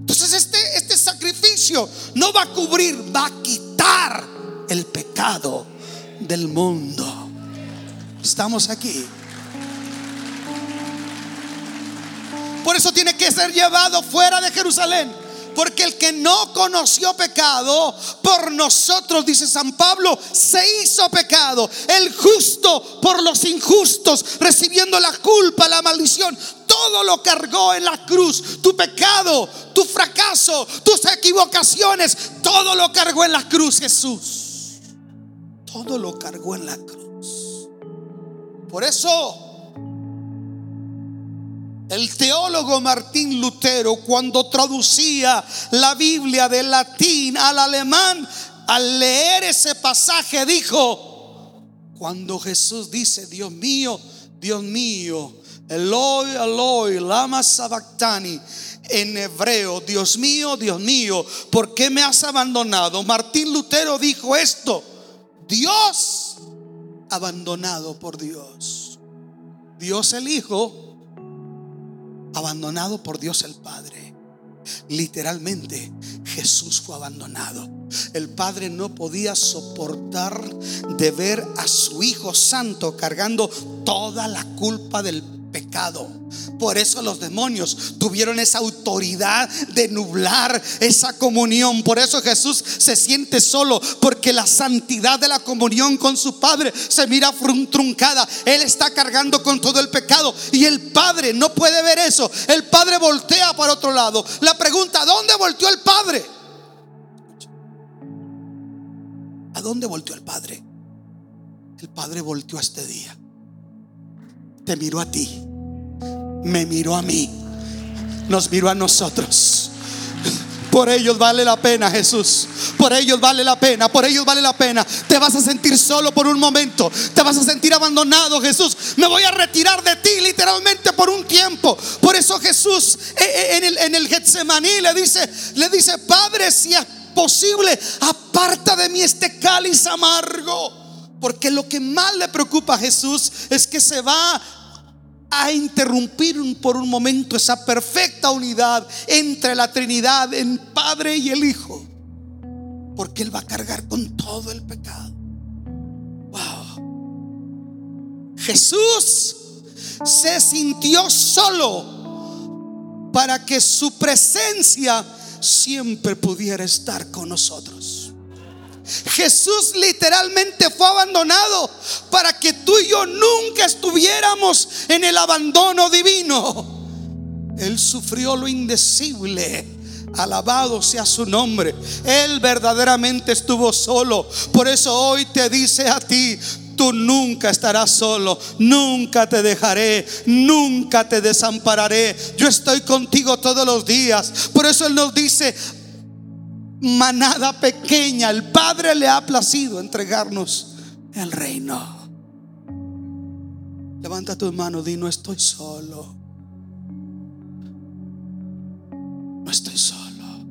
Entonces este, este sacrificio no va a cubrir, va a quitar el pecado del mundo. Estamos aquí. Por eso tiene que ser llevado fuera de Jerusalén. Porque el que no conoció pecado, por nosotros, dice San Pablo, se hizo pecado. El justo por los injustos, recibiendo la culpa, la maldición. Todo lo cargó en la cruz. Tu pecado, tu fracaso, tus equivocaciones, todo lo cargó en la cruz Jesús. Todo lo cargó en la cruz. Por eso el teólogo Martín Lutero, cuando traducía la Biblia del latín al alemán, al leer ese pasaje dijo, cuando Jesús dice, Dios mío, Dios mío, Eloi, Eloi, lama sabactani, en hebreo, Dios mío, Dios mío, ¿por qué me has abandonado? Martín Lutero dijo esto, Dios abandonado por Dios. Dios el Hijo abandonado por Dios el Padre. Literalmente, Jesús fue abandonado. El Padre no podía soportar de ver a su Hijo Santo cargando toda la culpa del pecado. Por eso los demonios tuvieron esa autoridad de nublar esa comunión. Por eso Jesús se siente solo, porque la santidad de la comunión con su Padre se mira truncada. Él está cargando con todo el pecado y el Padre no puede ver eso. El Padre voltea para otro lado. La pregunta, ¿dónde volteó el Padre? ¿A dónde volteó el Padre? El Padre volteó a este día te miró a ti, me miró a mí, nos miró a nosotros. Por ellos vale la pena, Jesús. Por ellos vale la pena, por ellos vale la pena. Te vas a sentir solo por un momento. Te vas a sentir abandonado, Jesús. Me voy a retirar de ti literalmente por un tiempo. Por eso Jesús eh, eh, en el, en el Getsemaní le dice, le dice, Padre, si es posible, aparta de mí este cáliz amargo. Porque lo que más le preocupa a Jesús es que se va a interrumpir por un momento esa perfecta unidad entre la Trinidad, en Padre y el Hijo. Porque Él va a cargar con todo el pecado. Wow. Jesús se sintió solo para que su presencia siempre pudiera estar con nosotros. Jesús literalmente fue abandonado para que tú y yo nunca estuviéramos en el abandono divino. Él sufrió lo indecible. Alabado sea su nombre. Él verdaderamente estuvo solo. Por eso hoy te dice a ti, tú nunca estarás solo, nunca te dejaré, nunca te desampararé. Yo estoy contigo todos los días. Por eso Él nos dice, manada pequeña, el Padre le ha placido entregarnos el reino. Levanta tu mano, di, no estoy solo. No estoy solo.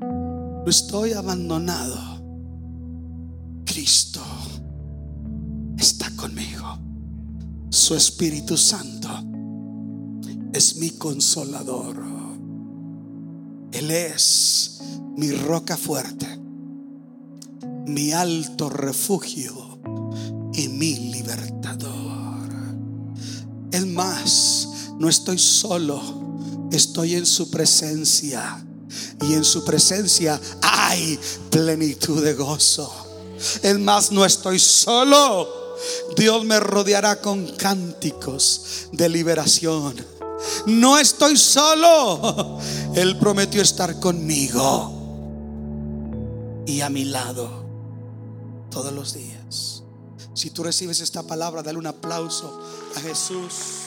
No estoy abandonado. Cristo está conmigo. Su Espíritu Santo es mi consolador. Él es mi roca fuerte, mi alto refugio y mi libertador. Es más, no estoy solo, estoy en su presencia. Y en su presencia hay plenitud de gozo. Es más, no estoy solo. Dios me rodeará con cánticos de liberación. No estoy solo. Él prometió estar conmigo y a mi lado todos los días. Si tú recibes esta palabra, dale un aplauso a Jesús.